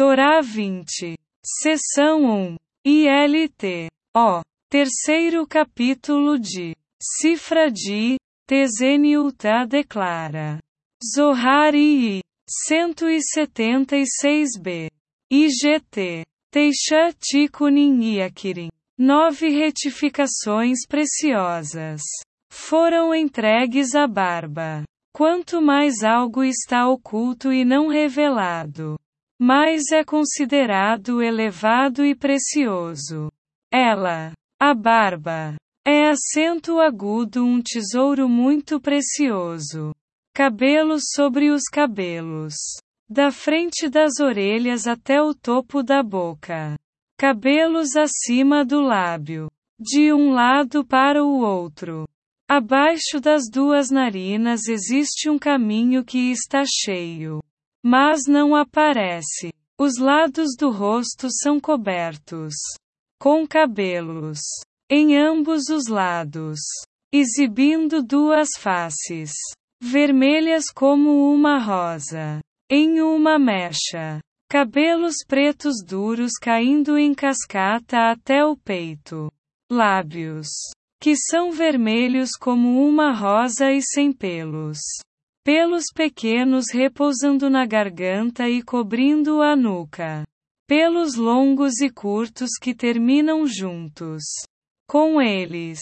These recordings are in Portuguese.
Torá 20. Seção 1. ILT. O. Terceiro capítulo de Cifra de Teseniuta declara. Zohar I. 176b. IGT. Teixa Tikunin Yakirin. Nove retificações preciosas foram entregues à barba. Quanto mais algo está oculto e não revelado, mais é considerado elevado e precioso. Ela, a barba, é acento agudo, um tesouro muito precioso. Cabelos sobre os cabelos. Da frente das orelhas até o topo da boca. Cabelos acima do lábio. De um lado para o outro. Abaixo das duas narinas existe um caminho que está cheio. Mas não aparece. Os lados do rosto são cobertos com cabelos em ambos os lados, exibindo duas faces vermelhas como uma rosa em uma mecha. Cabelos pretos duros caindo em cascata até o peito. Lábios. Que são vermelhos como uma rosa e sem pelos. Pelos pequenos repousando na garganta e cobrindo a nuca. Pelos longos e curtos que terminam juntos. Com eles.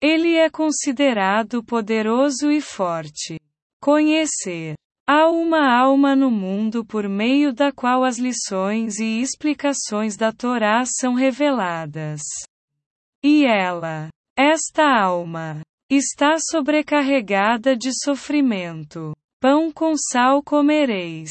Ele é considerado poderoso e forte. Conhecer. Há uma alma no mundo por meio da qual as lições e explicações da Torá são reveladas. E ela, esta alma, está sobrecarregada de sofrimento. Pão com sal comereis,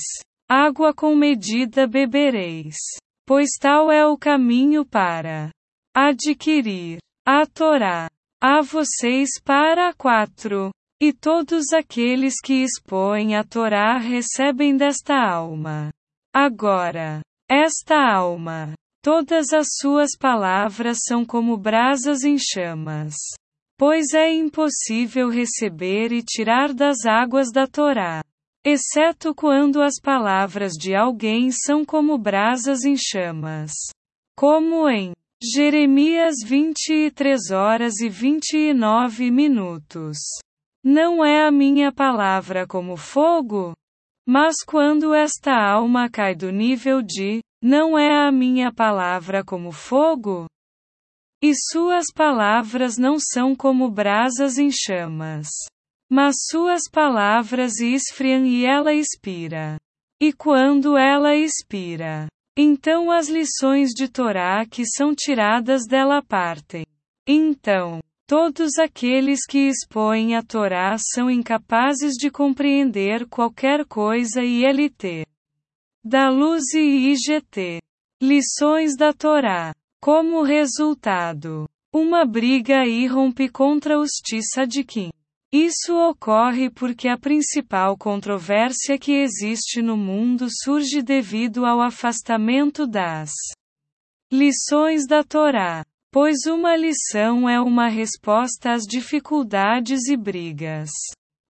água com medida bebereis, pois tal é o caminho para adquirir a Torá. A vocês para quatro. E todos aqueles que expõem a Torá recebem desta alma. Agora, esta alma, todas as suas palavras são como brasas em chamas. Pois é impossível receber e tirar das águas da Torá. Exceto quando as palavras de alguém são como brasas em chamas. Como em Jeremias 23 horas e 29 minutos. Não é a minha palavra como fogo? Mas quando esta alma cai do nível de, não é a minha palavra como fogo? E suas palavras não são como brasas em chamas. Mas suas palavras esfriam e ela expira. E quando ela expira, então as lições de Torá que são tiradas dela partem. Então, Todos aqueles que expõem a Torá são incapazes de compreender qualquer coisa e LT. Da Luz e IGT. Lições da Torá. Como resultado, uma briga irrompe contra os Tzadikim. Isso ocorre porque a principal controvérsia que existe no mundo surge devido ao afastamento das lições da Torá. Pois uma lição é uma resposta às dificuldades e brigas.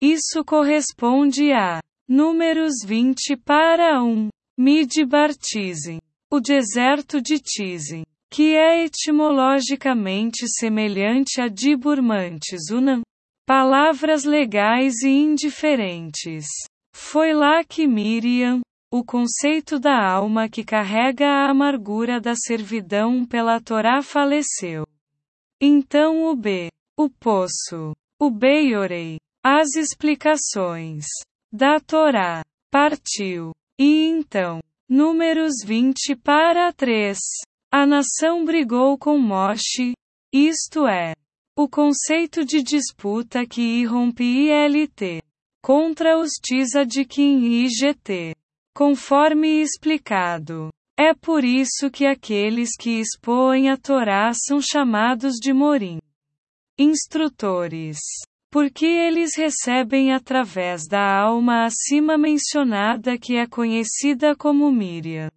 Isso corresponde a Números 20 para 1. Midbar Tizim. O deserto de Tizim, que é etimologicamente semelhante a Diburmantes Unam. Palavras legais e indiferentes. Foi lá que Miriam, o conceito da alma que carrega a amargura da servidão pela Torá faleceu. Então o B, o poço, o Beiorei, as explicações da Torá, partiu. E então, Números 20 para 3. A nação brigou com Moshe, isto é, o conceito de disputa que irrompe ILT contra os Tzadikim e IGT. Conforme explicado. É por isso que aqueles que expõem a Torá são chamados de morim. Instrutores. Porque eles recebem através da alma acima mencionada que é conhecida como Miriam.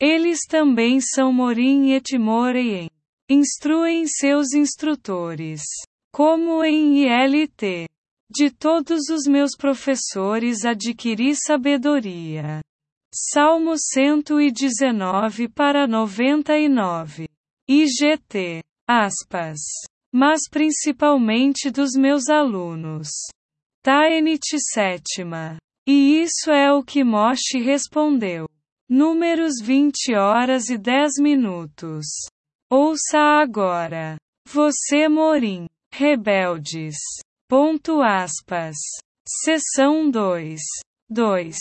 Eles também são morim e timoreiem. Instruem seus instrutores. Como em ILT. De todos os meus professores adquiri sabedoria. Salmo 119 para 99. IGT. Aspas. Mas principalmente dos meus alunos. Taenit sétima. E isso é o que Moshe respondeu. Números 20 horas e 10 minutos. Ouça agora. Você Morim. Rebeldes. Ponto aspas. Seção 2. 2.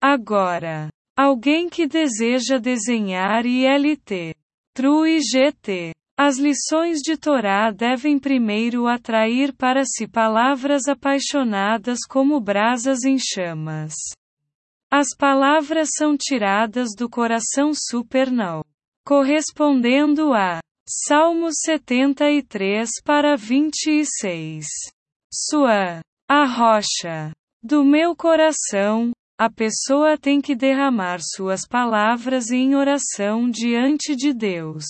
Agora. Alguém que deseja desenhar ILT. True GT. As lições de Torá devem primeiro atrair para si palavras apaixonadas como brasas em chamas. As palavras são tiradas do coração supernal, correspondendo a Salmo 73 para 26. Sua, a rocha do meu coração, a pessoa tem que derramar suas palavras em oração diante de Deus.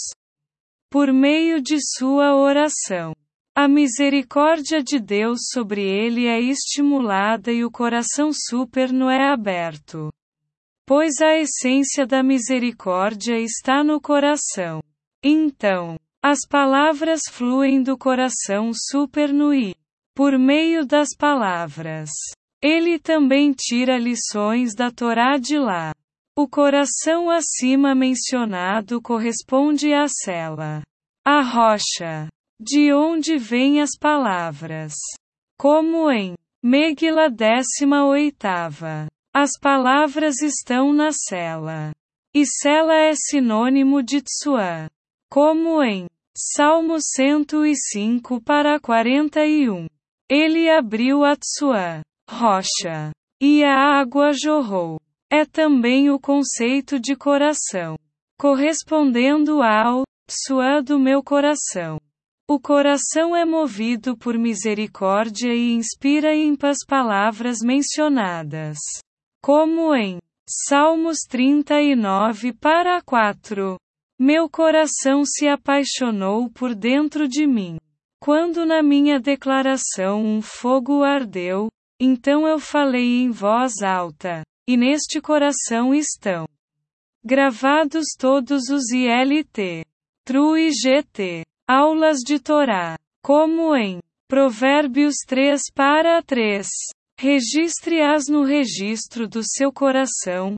Por meio de sua oração, a misericórdia de Deus sobre ele é estimulada e o coração superno é aberto. Pois a essência da misericórdia está no coração. Então, as palavras fluem do coração superno e, por meio das palavras, ele também tira lições da Torá de lá. O coração acima mencionado corresponde à cela. A rocha. De onde vêm as palavras. Como em Megila 18. As palavras estão na cela. E cela é sinônimo de tsuá. Como em Salmo 105 para 41. Ele abriu a tsuá rocha. E a água jorrou. É também o conceito de coração. Correspondendo ao suã do meu coração. O coração é movido por misericórdia e inspira ímpas palavras mencionadas. Como em Salmos 39 para 4. Meu coração se apaixonou por dentro de mim. Quando na minha declaração um fogo ardeu, então eu falei em voz alta, e neste coração estão gravados todos os ILT, TRU e GT, aulas de Torá, como em Provérbios 3 para 3. Registre-as no registro do seu coração,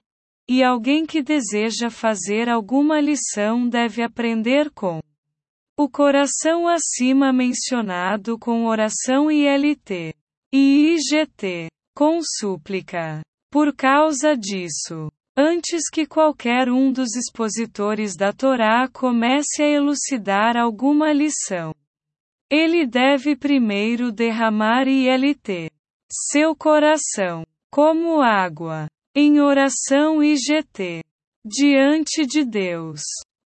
e alguém que deseja fazer alguma lição deve aprender com o coração acima mencionado com oração ILT e IGT, com súplica. Por causa disso, antes que qualquer um dos expositores da Torá comece a elucidar alguma lição, ele deve primeiro derramar ILT, seu coração, como água, em oração IGT, diante de Deus.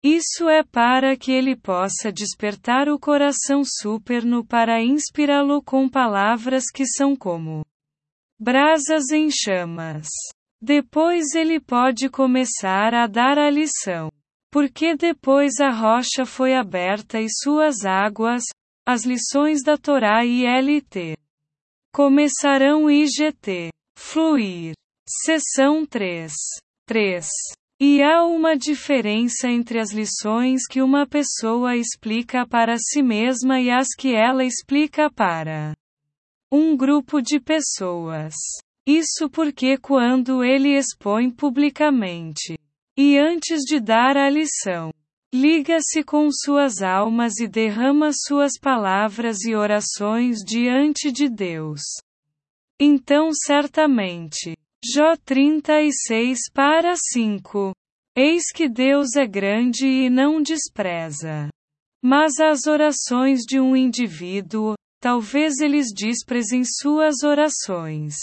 Isso é para que ele possa despertar o coração superno para inspirá-lo com palavras que são como brasas em chamas. Depois ele pode começar a dar a lição. Porque depois a rocha foi aberta e suas águas, as lições da Torá e LT, começarão IGT, fluir. Seção 3. 3. E há uma diferença entre as lições que uma pessoa explica para si mesma e as que ela explica para um grupo de pessoas. Isso porque quando ele expõe publicamente e antes de dar a lição, liga-se com suas almas e derrama suas palavras e orações diante de Deus. Então certamente, Jó 36 para 5. Eis que Deus é grande e não despreza. Mas as orações de um indivíduo, talvez eles desprezem suas orações.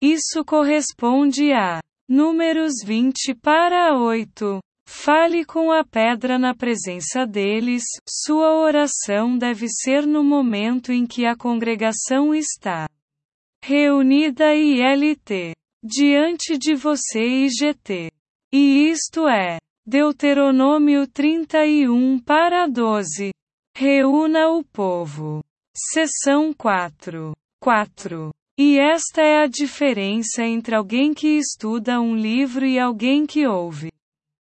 Isso corresponde a Números 20 para 8. Fale com a pedra na presença deles, sua oração deve ser no momento em que a congregação está reunida e LT diante de você e GT. E isto é, Deuteronômio 31 para 12. Reúna o povo. Seção 4. 4. E esta é a diferença entre alguém que estuda um livro e alguém que ouve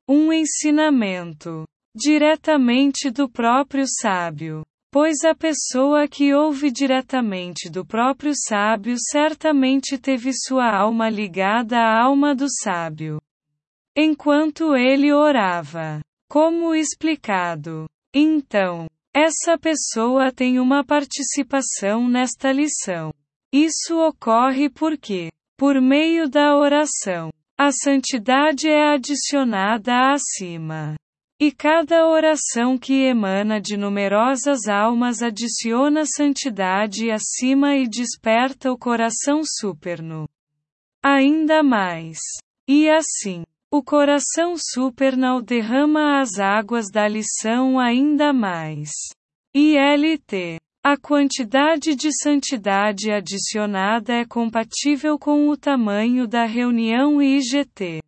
um ensinamento diretamente do próprio sábio. Pois a pessoa que ouve diretamente do próprio sábio certamente teve sua alma ligada à alma do sábio. Enquanto ele orava. Como explicado. Então, essa pessoa tem uma participação nesta lição. Isso ocorre porque, por meio da oração, a santidade é adicionada acima. E cada oração que emana de numerosas almas adiciona santidade acima e desperta o coração superno. Ainda mais. E assim, o coração supernal derrama as águas da lição ainda mais. ILT. A quantidade de santidade adicionada é compatível com o tamanho da reunião IGT.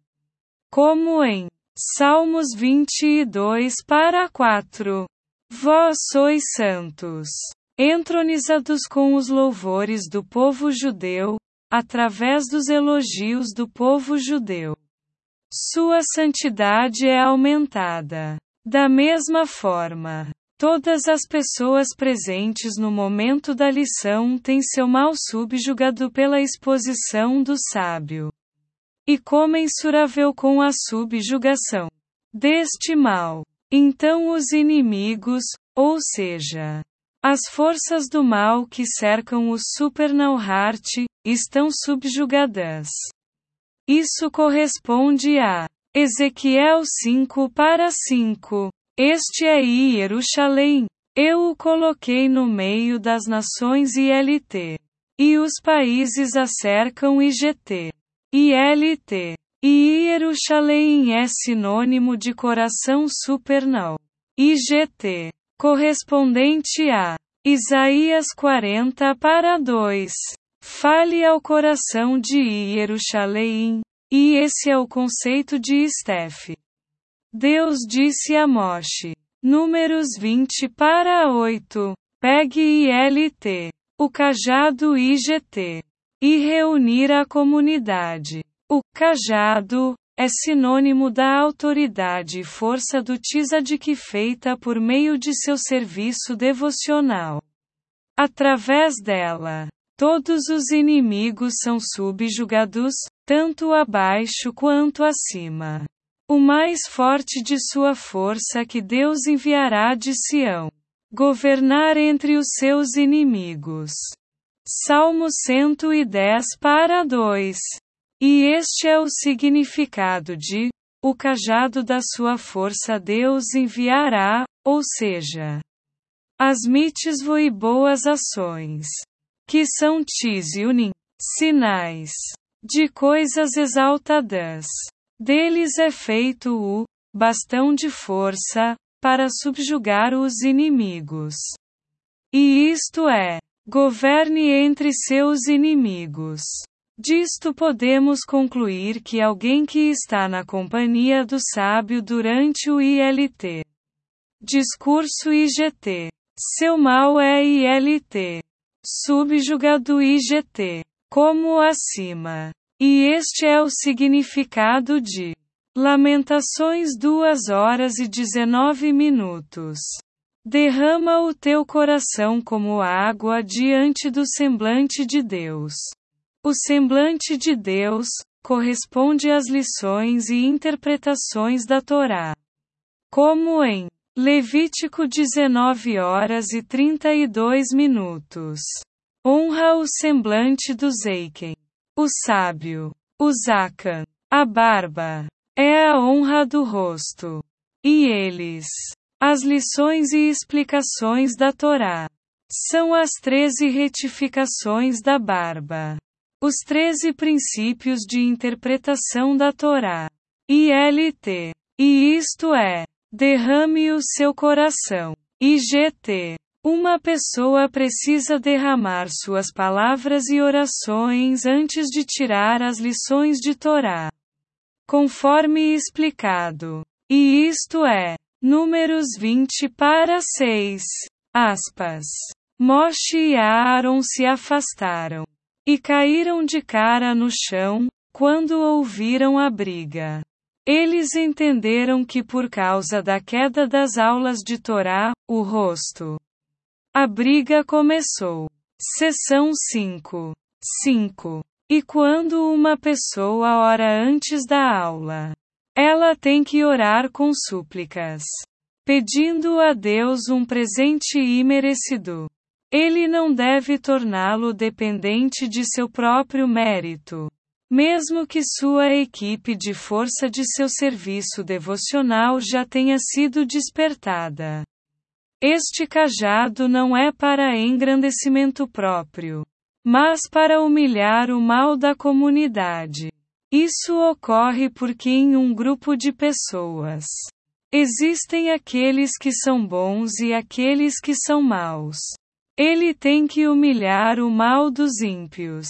Como em Salmos 22 para 4. Vós sois santos, entronizados com os louvores do povo judeu, através dos elogios do povo judeu. Sua santidade é aumentada. Da mesma forma, todas as pessoas presentes no momento da lição têm seu mal subjugado pela exposição do sábio e comensurável com a subjugação deste mal. Então os inimigos, ou seja, as forças do mal que cercam o Supernauhart, estão subjugadas. Isso corresponde a Ezequiel 5 para 5. Este é Jerusalém. Eu o coloquei no meio das nações ILT. E os países a cercam IGT. ILT. E Jerusalém é sinônimo de coração supernal. IGT. Correspondente a Isaías 40 para 2. Fale ao coração de Jerusalém. E esse é o conceito de Steph. Deus disse a Moshe. Números 20 para 8. Pegue ILT. O cajado IGT e reunir a comunidade. O cajado é sinônimo da autoridade e força do Tzaddik feita por meio de seu serviço devocional. Através dela, todos os inimigos são subjugados, tanto abaixo quanto acima. O mais forte de sua força que Deus enviará de Sião. Governar entre os seus inimigos. Salmo 110 para 2. E este é o significado de: o cajado da sua força Deus enviará, ou seja, as mitzvot e boas ações, que são tiziunim, sinais de coisas exaltadas. Deles é feito o bastão de força para subjugar os inimigos. E isto é Governe entre seus inimigos. Disto podemos concluir que alguém que está na companhia do sábio durante o ILT. Discurso IGT. Seu mal é ILT. Subjugado IGT. Como acima. E este é o significado de Lamentações 2 horas e 19 minutos. Derrama o teu coração como água diante do semblante de Deus. O semblante de Deus corresponde às lições e interpretações da Torá. Como em Levítico 19 horas e 32 minutos. Honra o semblante do Zeiken. O sábio. O Zakan. A barba. É a honra do rosto. E eles as lições e explicações da Torá. São as treze retificações da barba. Os treze princípios de interpretação da Torá. ILT. E isto é: derrame o seu coração. IGT. Uma pessoa precisa derramar suas palavras e orações antes de tirar as lições de Torá. Conforme explicado. E isto é: Números 20 para 6. Aspas. Moshe e Aaron se afastaram. e caíram de cara no chão, quando ouviram a briga. Eles entenderam que por causa da queda das aulas de Torá, o rosto. A briga começou. Seção 5. 5. E quando uma pessoa ora antes da aula, ela tem que orar com súplicas, pedindo a Deus um presente imerecido. Ele não deve torná-lo dependente de seu próprio mérito. Mesmo que sua equipe de força de seu serviço devocional já tenha sido despertada. Este cajado não é para engrandecimento próprio, mas para humilhar o mal da comunidade. Isso ocorre porque em um grupo de pessoas existem aqueles que são bons e aqueles que são maus. Ele tem que humilhar o mal dos ímpios.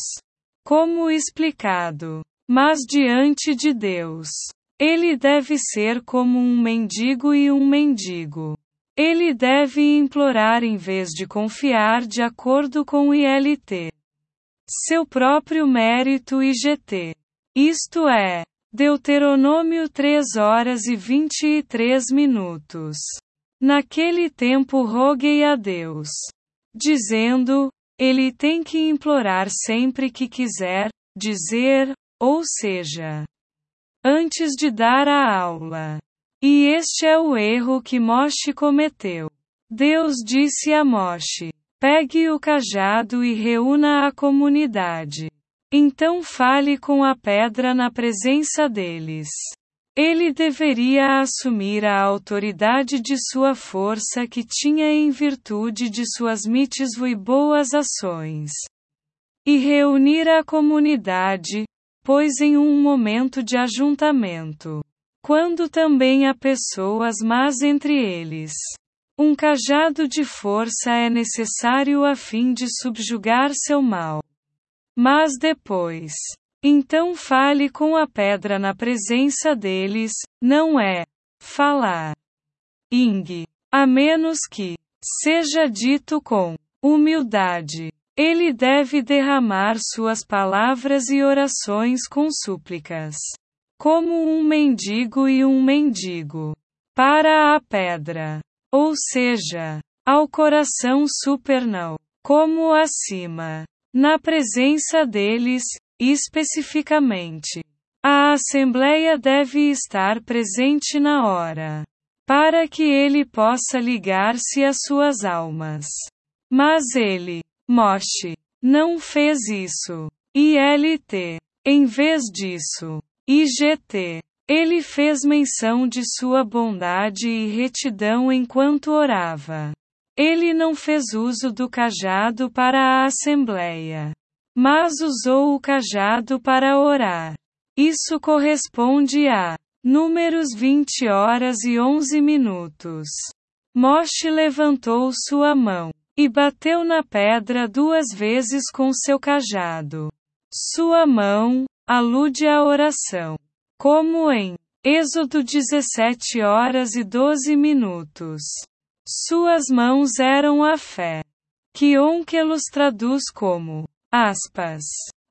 Como explicado. Mas diante de Deus, ele deve ser como um mendigo e um mendigo. Ele deve implorar em vez de confiar de acordo com o ILT. Seu próprio mérito e GT. Isto é, Deuteronômio 3 horas e 23 minutos. Naquele tempo roguei a Deus, dizendo: Ele tem que implorar sempre que quiser, dizer, ou seja, antes de dar a aula. E este é o erro que Moshe cometeu. Deus disse a Moshe: Pegue o cajado e reúna a comunidade. Então fale com a pedra na presença deles. Ele deveria assumir a autoridade de sua força que tinha em virtude de suas mitzvot e boas ações. E reunir a comunidade, pois em um momento de ajuntamento. Quando também há pessoas más entre eles. Um cajado de força é necessário a fim de subjugar seu mal. Mas depois. Então fale com a pedra na presença deles, não é falar. Ing. A menos que seja dito com humildade. Ele deve derramar suas palavras e orações com súplicas. Como um mendigo e um mendigo. Para a pedra. Ou seja, ao coração supernal. Como acima. Na presença deles, especificamente, a Assembleia deve estar presente na hora, para que ele possa ligar-se às suas almas. Mas ele, Moshe, não fez isso. ILT. Em vez disso, IGT. Ele fez menção de sua bondade e retidão enquanto orava. Ele não fez uso do cajado para a assembleia, mas usou o cajado para orar. Isso corresponde a Números 20 horas e 11 minutos. Moshe levantou sua mão e bateu na pedra duas vezes com seu cajado. Sua mão alude à oração, como em Êxodo 17 horas e 12 minutos. Suas mãos eram a fé. Que Onkelos traduz como aspas.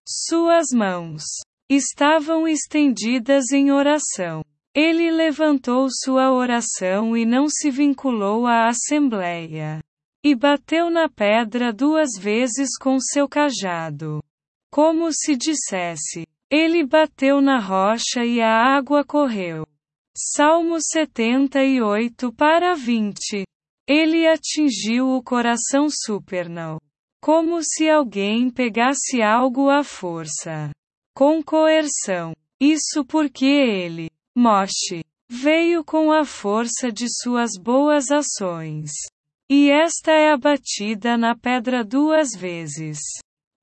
Suas mãos estavam estendidas em oração. Ele levantou sua oração e não se vinculou à assembleia. E bateu na pedra duas vezes com seu cajado. Como se dissesse: Ele bateu na rocha e a água correu. Salmo 78 para 20. Ele atingiu o coração supernal. Como se alguém pegasse algo à força. Com coerção. Isso porque ele, Moshe, veio com a força de suas boas ações. E esta é abatida na pedra duas vezes.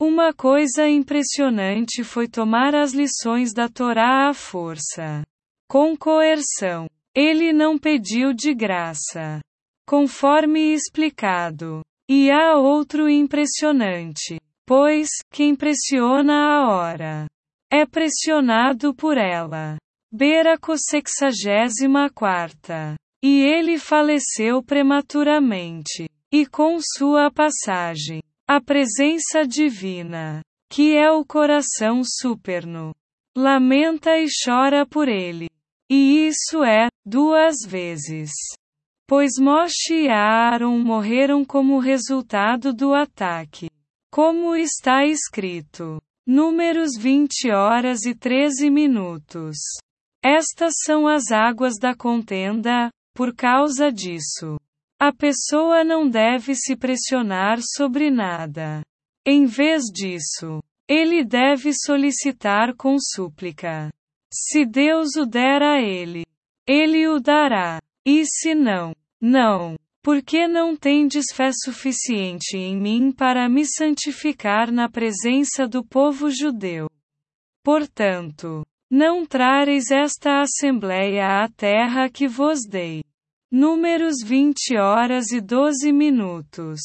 Uma coisa impressionante foi tomar as lições da Torá à força. Com coerção. Ele não pediu de graça conforme explicado. E há outro impressionante, pois, quem pressiona a hora é pressionado por ela. Beraco 64. E ele faleceu prematuramente. E com sua passagem, a presença divina que é o coração superno. Lamenta e chora por ele. E isso é, duas vezes. Pois Moshe e Aaron morreram como resultado do ataque. Como está escrito. Números 20 horas e 13 minutos. Estas são as águas da contenda, por causa disso. A pessoa não deve se pressionar sobre nada. Em vez disso, ele deve solicitar com súplica. Se Deus o der a ele, ele o dará. E se não, não. Porque não tendes fé suficiente em mim para me santificar na presença do povo judeu. Portanto, não trareis esta assembleia à terra que vos dei. Números 20 horas e 12 minutos.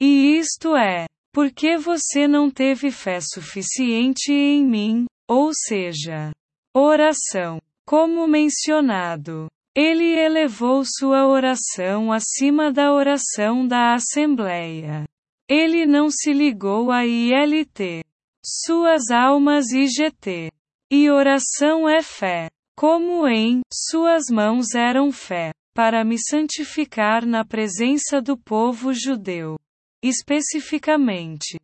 E isto é, porque você não teve fé suficiente em mim, ou seja, oração. Como mencionado, ele elevou sua oração acima da oração da Assembleia. Ele não se ligou a ILT, suas almas IGT. E oração é fé. Como em suas mãos eram fé, para me santificar na presença do povo judeu especificamente,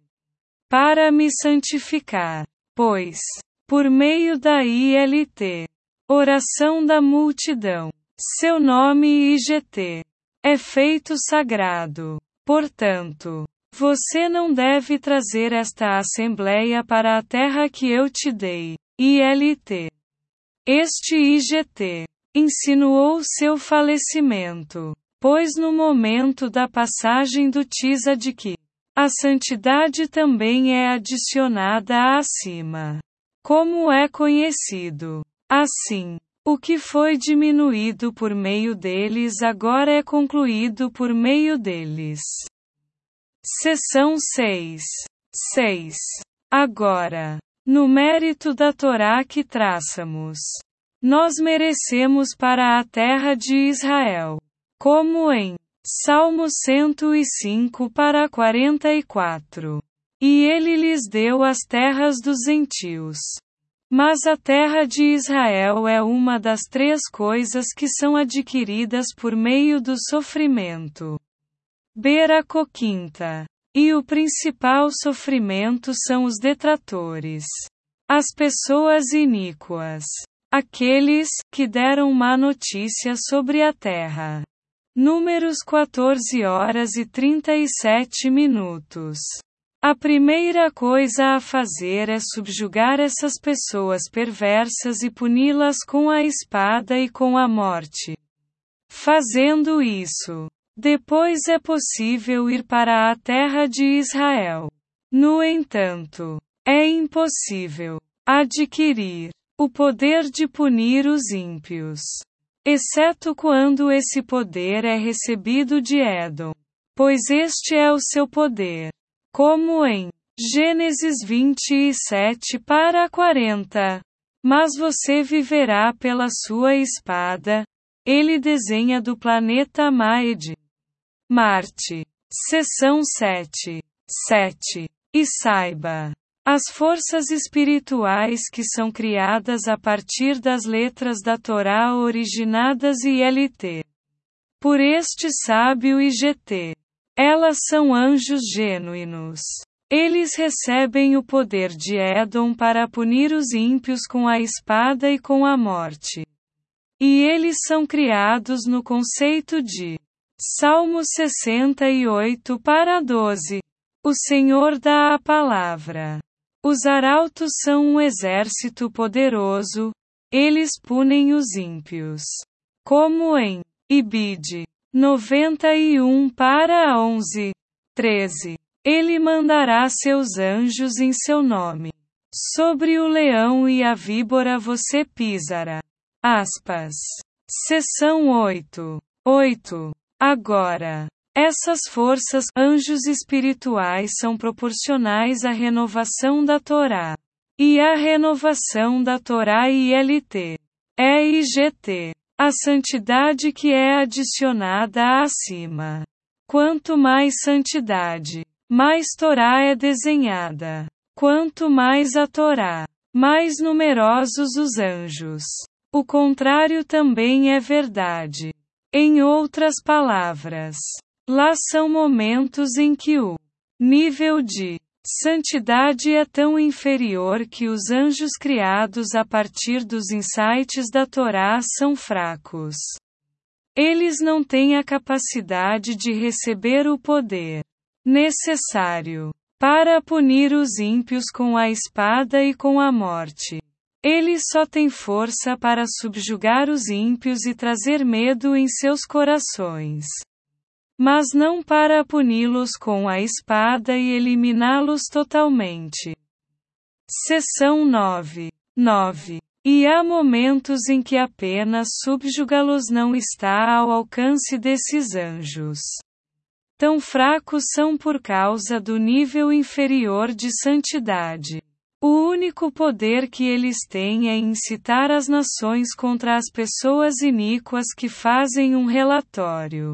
para me santificar, pois, por meio da ILT, oração da multidão, seu nome IGT, é feito sagrado. Portanto, você não deve trazer esta assembleia para a terra que eu te dei, ILT. Este IGT insinuou seu falecimento. Pois no momento da passagem do Tisa de que a santidade também é adicionada acima. Como é conhecido. Assim, o que foi diminuído por meio deles agora é concluído por meio deles. Seção 6. 6. Agora, no mérito da Torá que traçamos, nós merecemos para a terra de Israel como em Salmo 105 para 44. E ele lhes deu as terras dos gentios. Mas a terra de Israel é uma das três coisas que são adquiridas por meio do sofrimento. Beira coquinta. E o principal sofrimento são os detratores. As pessoas iníquas. Aqueles que deram má notícia sobre a terra. Números 14 horas e 37 minutos. A primeira coisa a fazer é subjugar essas pessoas perversas e puni-las com a espada e com a morte. Fazendo isso, depois é possível ir para a terra de Israel. No entanto, é impossível adquirir o poder de punir os ímpios exceto quando esse poder é recebido de Edom. Pois este é o seu poder. Como em Gênesis 27 para 40. Mas você viverá pela sua espada. Ele desenha do planeta Maed. Marte. Seção 7. 7. E saiba. As forças espirituais que são criadas a partir das letras da Torá originadas e LT. Por este sábio IGT. Elas são anjos genuínos. Eles recebem o poder de Edom para punir os ímpios com a espada e com a morte. E eles são criados no conceito de Salmo 68 para 12. O Senhor dá a palavra. Os arautos são um exército poderoso, eles punem os ímpios. Como em Ibide 91 para 11, 13. Ele mandará seus anjos em seu nome. Sobre o leão e a víbora você pisará. Aspas. Seção 8. 8. Agora. Essas forças, anjos espirituais, são proporcionais à renovação da Torá. E a renovação da Torá ILT. É IGT. A santidade que é adicionada acima. Quanto mais santidade, mais Torá é desenhada. Quanto mais a Torá, mais numerosos os anjos. O contrário também é verdade. Em outras palavras, lá são momentos em que o nível de santidade é tão inferior que os anjos criados a partir dos insights da Torá são fracos. Eles não têm a capacidade de receber o poder necessário para punir os ímpios com a espada e com a morte. Ele só tem força para subjugar os ímpios e trazer medo em seus corações. Mas não para puni-los com a espada e eliminá-los totalmente. Seção 9. 9. E há momentos em que apenas subjugá-los não está ao alcance desses anjos. Tão fracos são por causa do nível inferior de santidade. O único poder que eles têm é incitar as nações contra as pessoas iníquas que fazem um relatório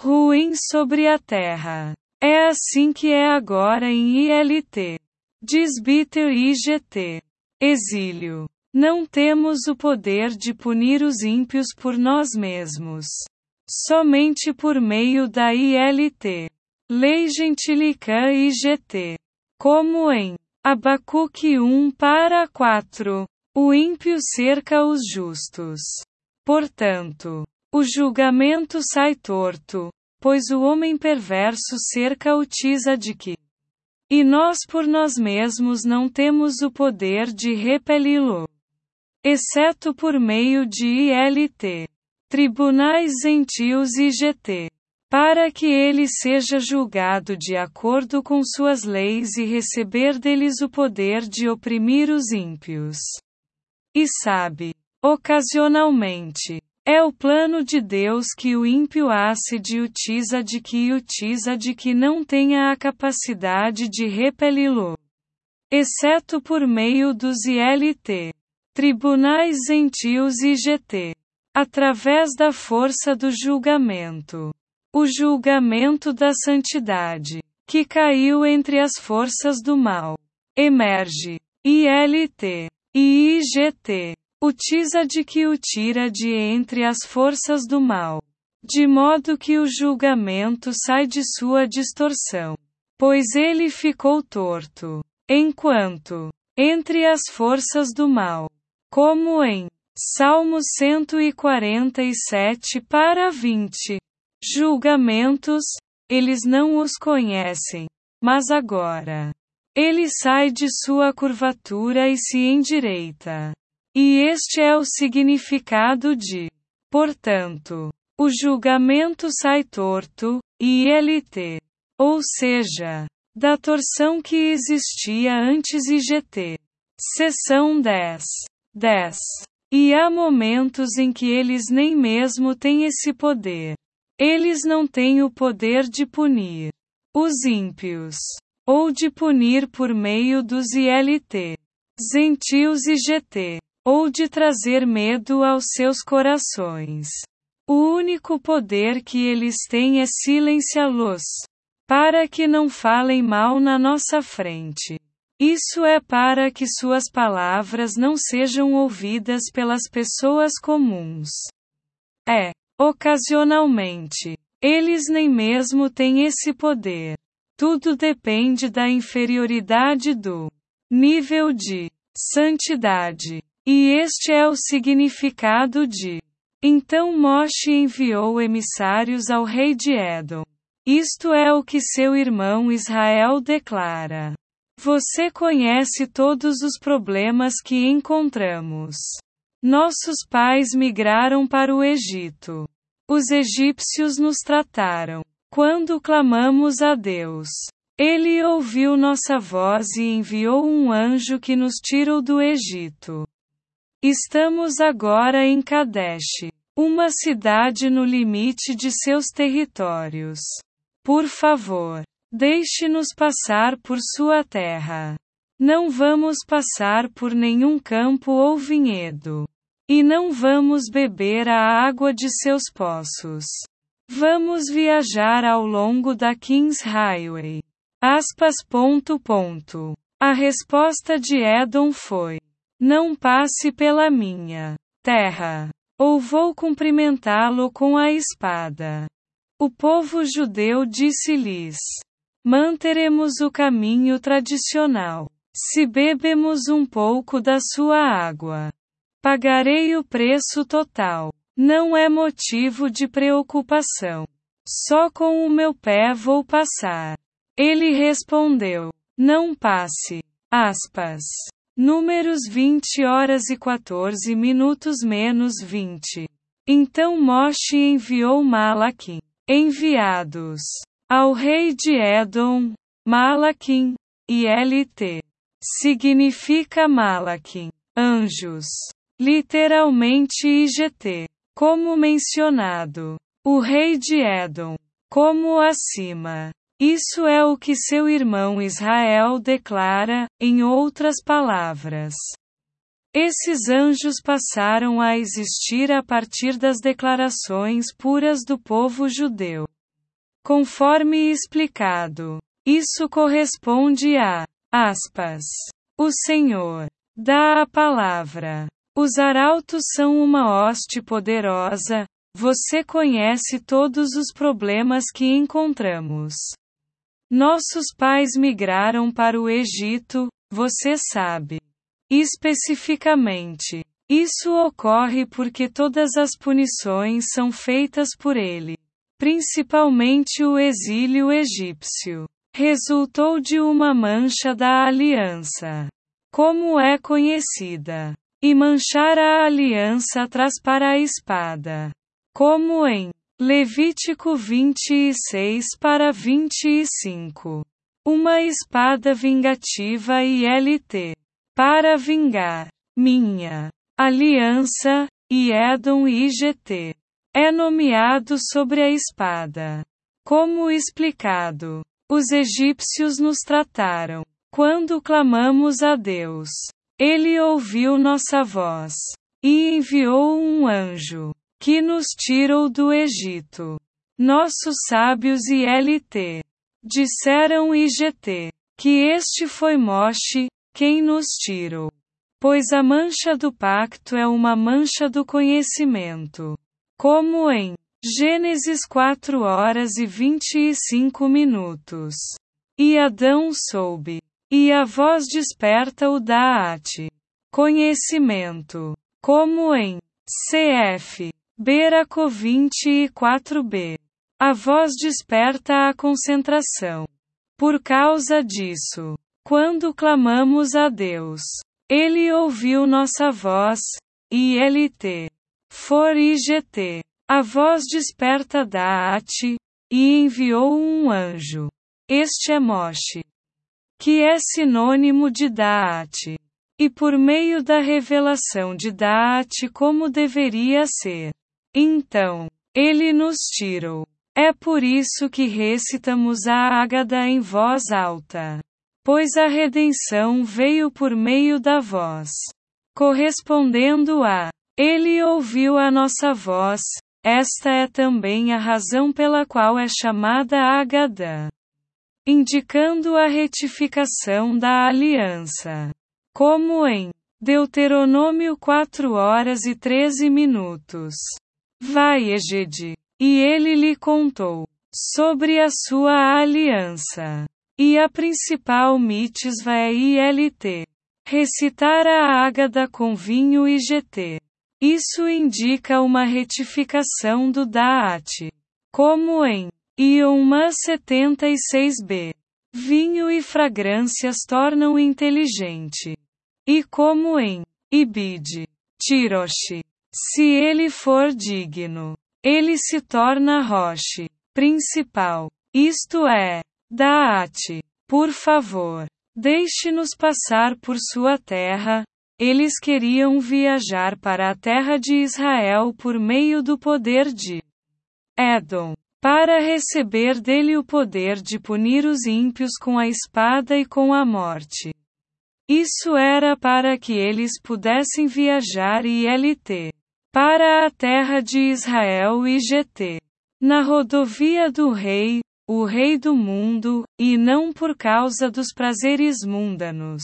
ruim sobre a terra. É assim que é agora em ILT. Diz Bitter IGT. Exílio. Não temos o poder de punir os ímpios por nós mesmos. Somente por meio da ILT. Lei Gentílica IGT. Como em Abacuque 1 para 4. O ímpio cerca os justos. Portanto, o julgamento sai torto, pois o homem perverso cerca o que. E nós por nós mesmos não temos o poder de repeli-lo. Exceto por meio de ILT. Tribunais gentios e GT para que ele seja julgado de acordo com suas leis e receber deles o poder de oprimir os ímpios. E sabe, ocasionalmente, é o plano de Deus que o ímpio ácide utiliza de que utiliza de que não tenha a capacidade de repeli-lo. Exceto por meio dos ILT. Tribunais gentios e GT. Através da força do julgamento. O julgamento da santidade, que caiu entre as forças do mal, emerge. ILT e IGT. O de que o tira de entre as forças do mal. De modo que o julgamento sai de sua distorção. Pois ele ficou torto. Enquanto, entre as forças do mal. Como em Salmo 147 para 20. Julgamentos, eles não os conhecem. Mas agora, ele sai de sua curvatura e se endireita. E este é o significado de, portanto, o julgamento sai torto, e LT. Ou seja, da torção que existia antes IGT. Seção 10. 10. E há momentos em que eles nem mesmo têm esse poder. Eles não têm o poder de punir os ímpios, ou de punir por meio dos ILT, gentios e GT, ou de trazer medo aos seus corações. O único poder que eles têm é silenciá-los, para que não falem mal na nossa frente. Isso é para que suas palavras não sejam ouvidas pelas pessoas comuns. É Ocasionalmente, eles nem mesmo têm esse poder. Tudo depende da inferioridade do nível de santidade. E este é o significado de. Então Moshe enviou emissários ao rei de Edom. Isto é o que seu irmão Israel declara. Você conhece todos os problemas que encontramos. Nossos pais migraram para o Egito. Os egípcios nos trataram. Quando clamamos a Deus, ele ouviu nossa voz e enviou um anjo que nos tirou do Egito. Estamos agora em Kadesh, uma cidade no limite de seus territórios. Por favor, deixe-nos passar por sua terra. Não vamos passar por nenhum campo ou vinhedo. E não vamos beber a água de seus poços. Vamos viajar ao longo da Kings Highway. Aspas. Ponto, ponto. A resposta de Edom foi: Não passe pela minha terra, ou vou cumprimentá-lo com a espada. O povo judeu disse-lhes: Manteremos o caminho tradicional. Se bebemos um pouco da sua água, pagarei o preço total. Não é motivo de preocupação. Só com o meu pé vou passar. Ele respondeu: Não passe. Aspas. Números 20 horas e 14 minutos menos 20. Então Moshe enviou Malaquim. Enviados ao rei de Edom, Malaquim, e LT. Significa Malaquim, anjos. Literalmente IGT. Como mencionado. O rei de Edom. Como acima. Isso é o que seu irmão Israel declara, em outras palavras. Esses anjos passaram a existir a partir das declarações puras do povo judeu. Conforme explicado, isso corresponde a aspas. O Senhor dá a palavra. Os arautos são uma hoste poderosa, você conhece todos os problemas que encontramos. Nossos pais migraram para o Egito, você sabe. Especificamente, isso ocorre porque todas as punições são feitas por ele. Principalmente o exílio egípcio. Resultou de uma mancha da aliança. Como é conhecida. E manchar a aliança traz para a espada. Como em Levítico 26 para 25. Uma espada vingativa e LT. Para vingar. Minha. Aliança, e Edom e GT. É nomeado sobre a espada. Como explicado. Os egípcios nos trataram. Quando clamamos a Deus. Ele ouviu nossa voz. E enviou um anjo. Que nos tirou do Egito. Nossos sábios e LT. Disseram IGT. Que este foi Moshe, quem nos tirou. Pois a mancha do pacto é uma mancha do conhecimento. Como em Gênesis 4 horas e 25 minutos. E Adão soube. E a voz desperta o Daate. Conhecimento. Como em CF. Beraco 24b. A voz desperta a concentração. Por causa disso, quando clamamos a Deus, Ele ouviu nossa voz, e LT. For IGT. A voz desperta Daate, e enviou um anjo. Este é Moshe que é sinônimo de Daat. E por meio da revelação de Daat como deveria ser. Então, ele nos tirou. É por isso que recitamos a Ágada em voz alta. Pois a redenção veio por meio da voz. Correspondendo a Ele ouviu a nossa voz, esta é também a razão pela qual é chamada Ágada indicando a retificação da aliança. Como em Deuteronômio 4 horas e 13 minutos. Vai Egede. E ele lhe contou sobre a sua aliança. E a principal mitzvah é ILT. Recitar a ágada com vinho e GT. Isso indica uma retificação do Daat. Como em Ioma 76b. Vinho e fragrâncias tornam inteligente. E como em Ibid. Tiroshi. Se ele for digno, ele se torna roche principal. Isto é, Daat. Por favor, deixe-nos passar por sua terra. Eles queriam viajar para a terra de Israel por meio do poder de Edom para receber dele o poder de punir os ímpios com a espada e com a morte. Isso era para que eles pudessem viajar e LT para a terra de Israel e GT. Na rodovia do rei, o Rei do mundo, e não por causa dos prazeres mundanos.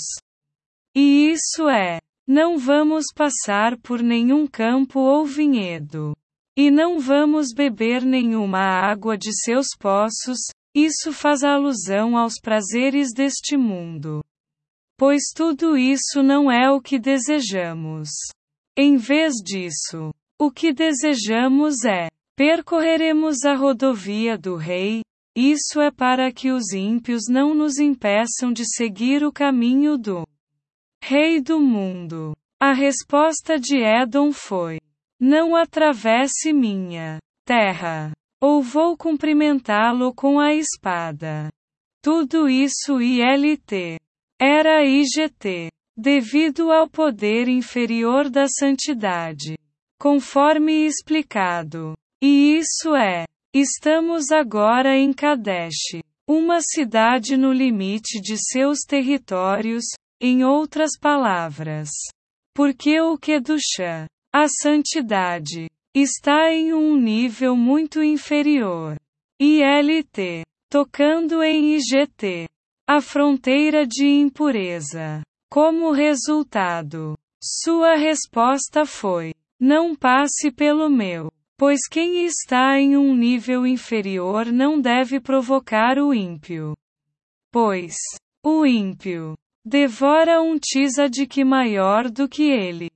E isso é: não vamos passar por nenhum campo ou vinhedo. E não vamos beber nenhuma água de seus poços, isso faz alusão aos prazeres deste mundo. Pois tudo isso não é o que desejamos. Em vez disso, o que desejamos é: percorreremos a rodovia do Rei, isso é para que os ímpios não nos impeçam de seguir o caminho do Rei do mundo. A resposta de Edom foi: Não atravesse minha terra, ou vou cumprimentá-lo com a espada. Tudo isso ILT era IGT, devido ao poder inferior da santidade, conforme explicado. E isso é: estamos agora em Kadesh, uma cidade no limite de seus territórios, em outras palavras, porque o chá, a santidade, está em um nível muito inferior. ILT, tocando em IGT, a fronteira de impureza. Como resultado, sua resposta foi: não passe pelo meu. Pois quem está em um nível inferior não deve provocar o ímpio. Pois, o ímpio Devora um que maior do que ele.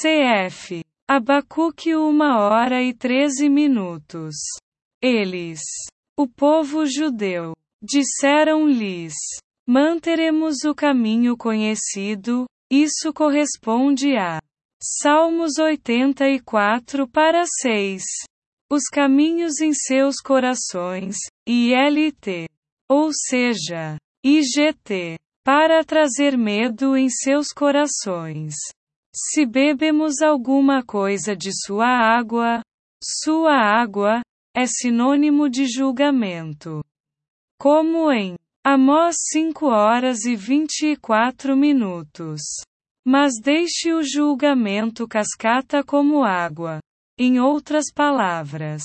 CF. Abacuque uma hora e treze minutos. Eles, o povo judeu, disseram-lhes: Manteremos o caminho conhecido, isso corresponde a Salmos 84 para 6. Os caminhos em seus corações, ILT. Ou seja, IGT para trazer medo em seus corações. Se bebemos alguma coisa de sua água, sua água é sinônimo de julgamento. Como em Amós 5 horas e 24 minutos. Mas deixe o julgamento cascata como água. Em outras palavras,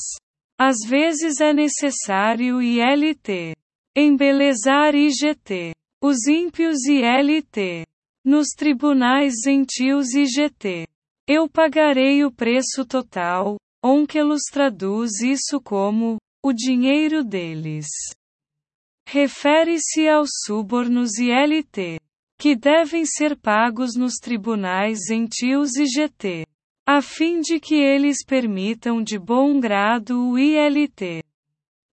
às vezes é necessário ILT. Embelezar IGT. Os ímpios e LT. Nos tribunais gentios e GT. Eu pagarei o preço total, Onkelos traduz isso como, o dinheiro deles. Refere-se aos subornos e LT, que devem ser pagos nos tribunais gentios e GT, a fim de que eles permitam de bom grado o ILT.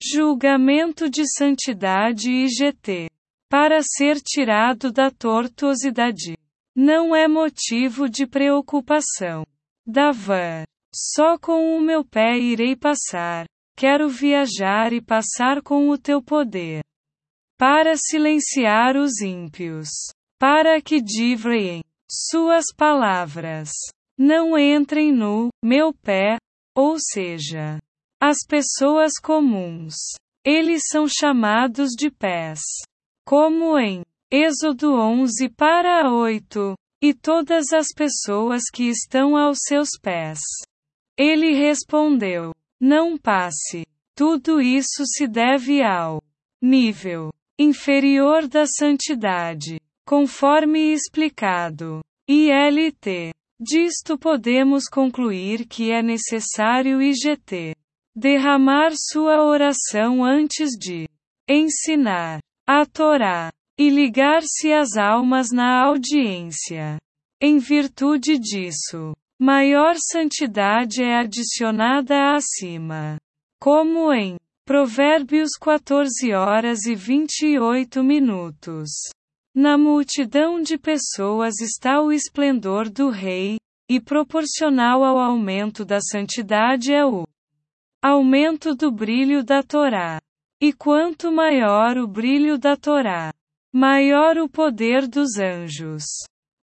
Julgamento de santidade e GT para ser tirado da tortuosidade. Não é motivo de preocupação. Davan. Só com o meu pé irei passar. Quero viajar e passar com o teu poder. Para silenciar os ímpios. Para que divriem suas palavras. Não entrem no meu pé, ou seja, as pessoas comuns. Eles são chamados de pés como em Êxodo 11 para 8, e todas as pessoas que estão aos seus pés. Ele respondeu: Não passe. Tudo isso se deve ao nível inferior da santidade, conforme explicado. ILT. Disto podemos concluir que é necessário IGT derramar sua oração antes de ensinar a Torá, e ligar-se às almas na audiência. Em virtude disso, maior santidade é adicionada acima. Como em Provérbios 14 horas e 28 minutos. Na multidão de pessoas está o esplendor do rei, e proporcional ao aumento da santidade é o aumento do brilho da Torá. E quanto maior o brilho da Torá, maior o poder dos anjos.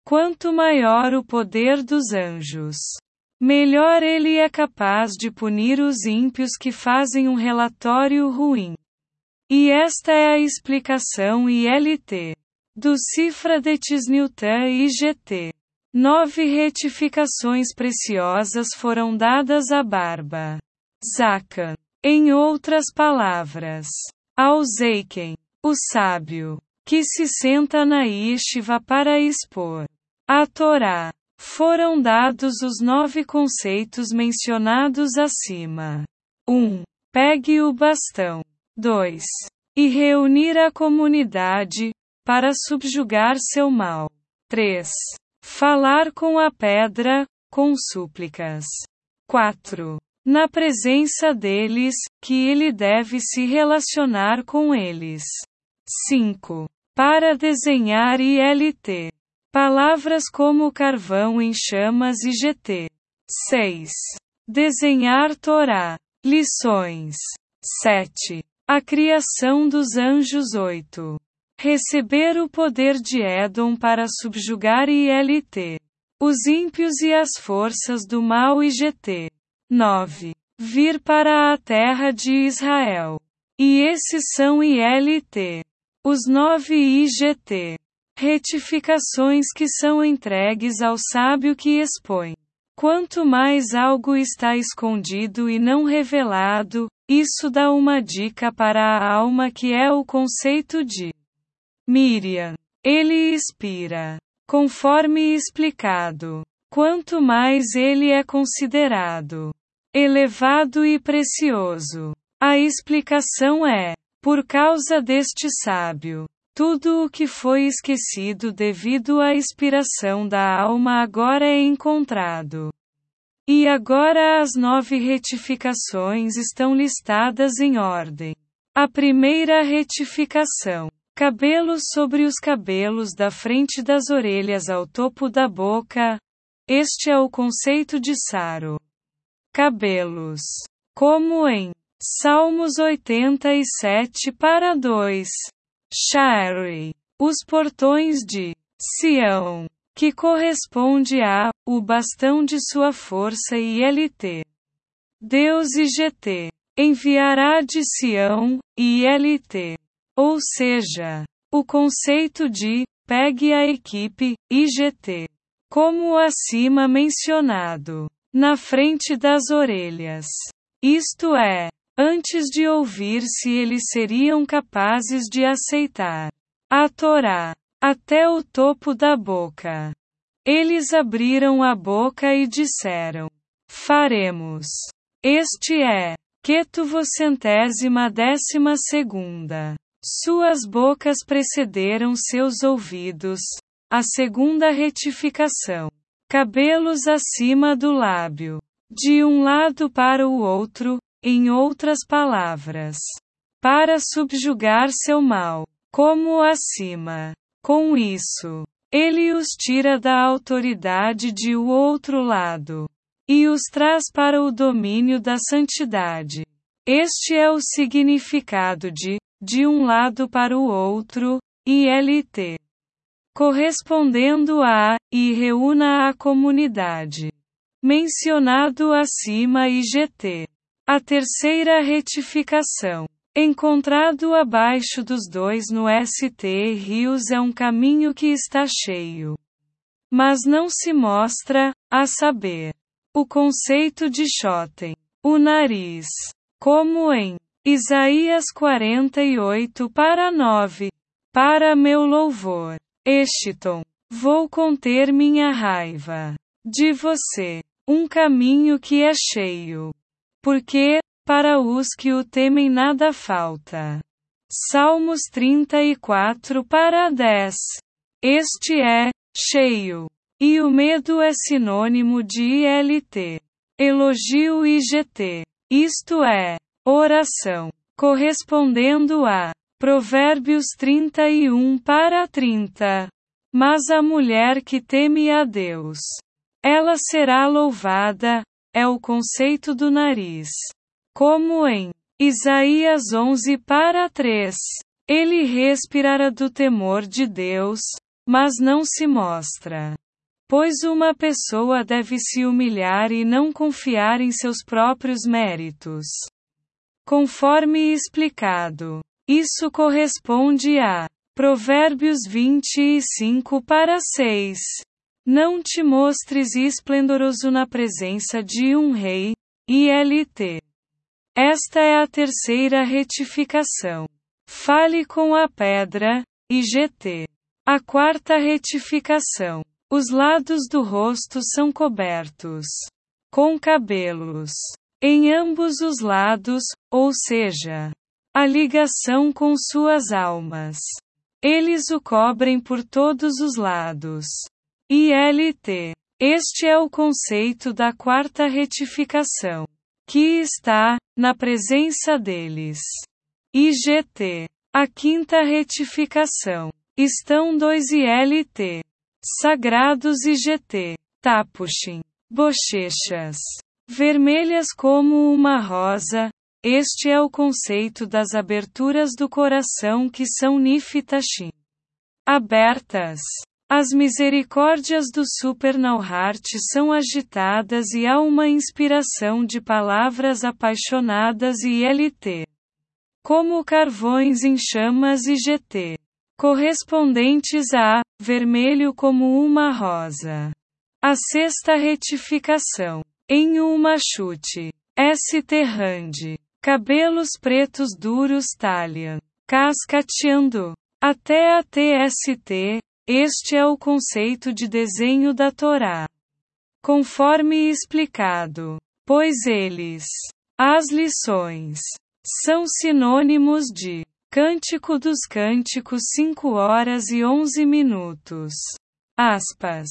Quanto maior o poder dos anjos, melhor ele é capaz de punir os ímpios que fazem um relatório ruim. E esta é a explicação ILT do Cifra de Tisniltan e GT. Nove retificações preciosas foram dadas à barba. Zakan. Em outras palavras, Ao Zeiken, o sábio, que se senta na Yeshiva para expor a Torá, foram dados os nove conceitos mencionados acima. 1. Um, pegue o bastão. 2. E reunir a comunidade, para subjugar seu mal. 3. Falar com a pedra, com súplicas. 4. Na presença deles, que ele deve se relacionar com eles. 5. Para desenhar ILT. Palavras como carvão em chamas e GT. 6. Desenhar Torá. Lições. 7. A criação dos anjos 8. Receber o poder de Edom para subjugar ILT. Os ímpios e as forças do mal e GT. 9. Vir para a terra de Israel. E esses são ILT. Os 9 IGT. Retificações que são entregues ao sábio que expõe. Quanto mais algo está escondido e não revelado, isso dá uma dica para a alma que é o conceito de Miriam. Ele expira. Conforme explicado. Quanto mais ele é considerado elevado e precioso. A explicação é: por causa deste sábio, tudo o que foi esquecido devido à expiração da alma agora é encontrado. E agora as nove retificações estão listadas em ordem. A primeira retificação Cabelos sobre os cabelos da frente das orelhas ao topo da boca. Este é o conceito de Saro. Cabelos. Como em Salmos 87 para 2. Shari. Os portões de Sião. Que corresponde a o bastão de sua força e LT. Deus e GT. Enviará de Sião, e LT. Ou seja, o conceito de pegue a equipe IGT, como acima mencionado, na frente das orelhas. Isto é, antes de ouvir se eles seriam capazes de aceitar a Torá até o topo da boca. Eles abriram a boca e disseram: Faremos. Este é, quetuvocentésima décima segunda. Suas bocas precederam seus ouvidos. A segunda retificação. Cabelos acima do lábio. De um lado para o outro, em outras palavras. Para subjugar seu mal. Como acima. Com isso, ele os tira da autoridade de o outro lado. E os traz para o domínio da santidade. Este é o significado de de um lado para o outro, ILT. Correspondendo a, e reúna a comunidade. Mencionado acima IGT. A terceira retificação. Encontrado abaixo dos dois no ST Rios é um caminho que está cheio. Mas não se mostra, a saber, o conceito de Schotten, o nariz, como em Isaías 48 para 9. Para meu louvor. Eshiton. Vou conter minha raiva. De você. Um caminho que é cheio. Porque, para os que o temem nada falta. Salmos 34 para 10. Este é, cheio. E o medo é sinônimo de ILT. Elogio IGT. Isto é, Oração. Correspondendo a Provérbios 31 para 30. Mas a mulher que teme a Deus, ela será louvada, é o conceito do nariz. Como em Isaías 11 para 3. Ele respirara do temor de Deus, mas não se mostra. Pois uma pessoa deve se humilhar e não confiar em seus próprios méritos. Conforme explicado. Isso corresponde a Provérbios 25 para 6. Não te mostres esplendoroso na presença de um rei, ILT. Esta é a terceira retificação. Fale com a pedra, IGT. A quarta retificação. Os lados do rosto são cobertos com cabelos em ambos os lados, ou seja, a ligação com suas almas. Eles o cobrem por todos os lados. ILT. Este é o conceito da quarta retificação, que está na presença deles. IGT. A quinta retificação. Estão dois ILT. Sagrados IGT. Tapuxin. Bochechas. Vermelhas como uma rosa. Este é o conceito das aberturas do coração que são Niftashin. Abertas. As misericórdias do Supernauhart são agitadas e há uma inspiração de palavras apaixonadas e LT. Como carvões em chamas e GT. Correspondentes a, vermelho como uma rosa. A sexta retificação. Em uma chute. ST Rand. Cabelos pretos duros Talian. Cascateando. Até a TST, este é o conceito de desenho da Torá. Conforme explicado, pois eles, as lições, são sinônimos de Cântico dos Cânticos 5 horas e 11 minutos. Aspas.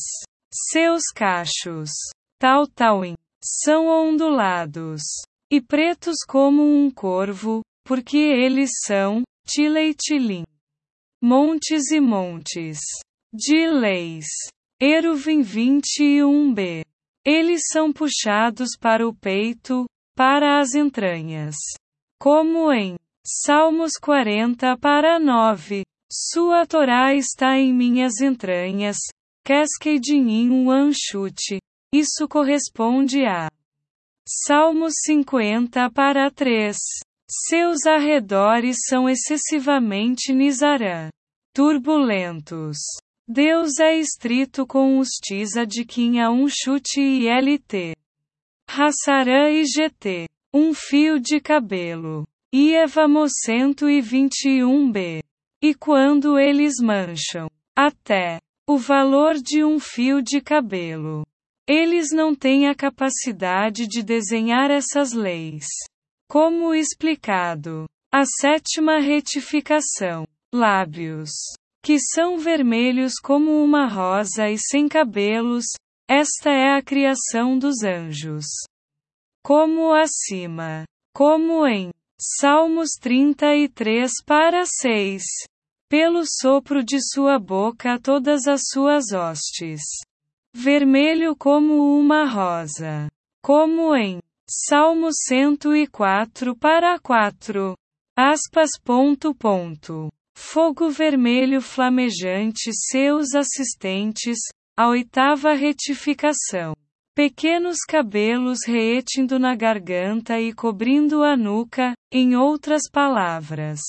Seus cachos, tal tauim, são ondulados e pretos como um corvo, porque eles são tileitilin montes e montes de leis. Eruvim 21b. Eles são puxados para o peito, para as entranhas. Como em Salmos 40 para 9. Sua Torá está em minhas entranhas, Cascading um anchute. Isso corresponde a Salmos 50 para 3. Seus arredores são excessivamente Nizarã. Turbulentos. Deus é estrito com os Tisa de Quinha um chute e LT. Hassarã e GT. Um fio de cabelo. Ievamo 121b. E quando eles mancham, até o valor de um fio de cabelo. Eles não têm a capacidade de desenhar essas leis. Como explicado, a sétima retificação, lábios, que são vermelhos como uma rosa e sem cabelos, esta é a criação dos anjos. Como acima, como em Salmos 33 para 6. Pelo sopro de sua boca todas as suas hostes. Vermelho como uma rosa. Como em Salmo 104 para 4. Aspas ponto ponto. Fogo vermelho flamejante seus assistentes, a oitava retificação. Pequenos cabelos reetindo na garganta e cobrindo a nuca, em outras palavras.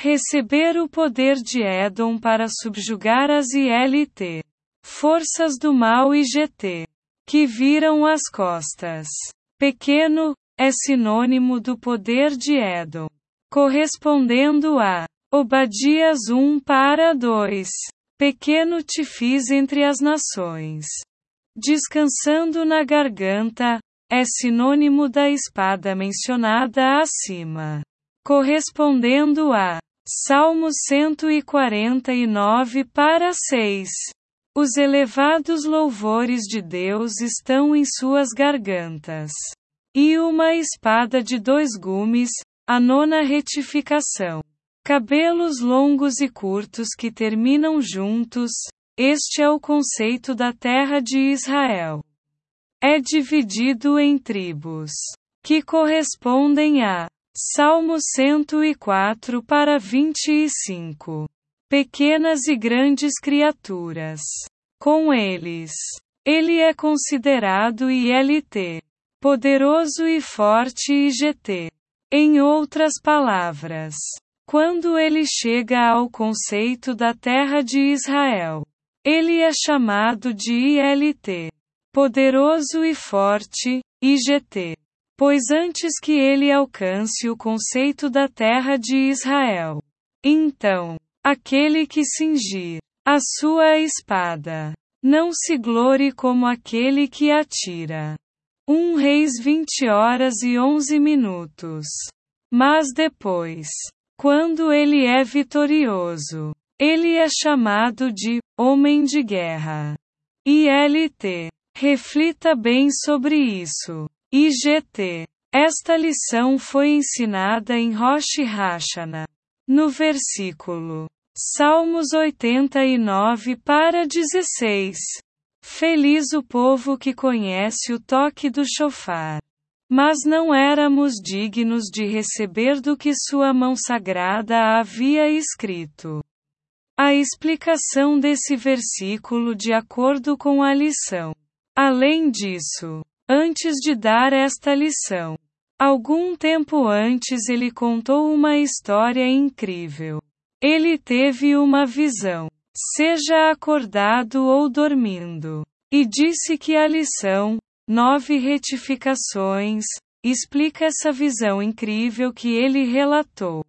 Receber o poder de Edom para subjugar as ILT. Forças do mal e GT. Que viram as costas. Pequeno, é sinônimo do poder de Edom. Correspondendo a Obadias 1 para 2. Pequeno te fiz entre as nações. Descansando na garganta, é sinônimo da espada mencionada acima. Correspondendo a Salmo 149 para 6. Os elevados louvores de Deus estão em suas gargantas. E uma espada de dois gumes, a nona retificação. Cabelos longos e curtos que terminam juntos, este é o conceito da terra de Israel. É dividido em tribos, que correspondem a Salmo 104 para 25 pequenas e grandes criaturas. Com eles, ele é considerado ILT, poderoso e forte IGT. Em outras palavras, quando ele chega ao conceito da terra de Israel, ele é chamado de ILT, poderoso e forte, IGT. Pois antes que ele alcance o conceito da terra de Israel, então, aquele que cingir a sua espada, não se glore como aquele que atira. 1 Reis 20 horas e 11 minutos. Mas depois, quando ele é vitorioso, ele é chamado de homem de guerra. ILT. Reflita bem sobre isso. IGT. Esta lição foi ensinada em Rosh Hashanah. No versículo Salmos 89 para 16. Feliz o povo que conhece o toque do chofar. Mas não éramos dignos de receber do que sua mão sagrada havia escrito. A explicação desse versículo de acordo com a lição. Além disso, antes de dar esta lição, algum tempo antes ele contou uma história incrível. Ele teve uma visão, seja acordado ou dormindo, e disse que a lição, nove retificações, explica essa visão incrível que ele relatou.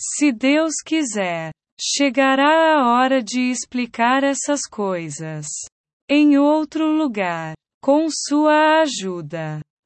Se Deus quiser, chegará a hora de explicar essas coisas. Em outro lugar, com sua ajuda.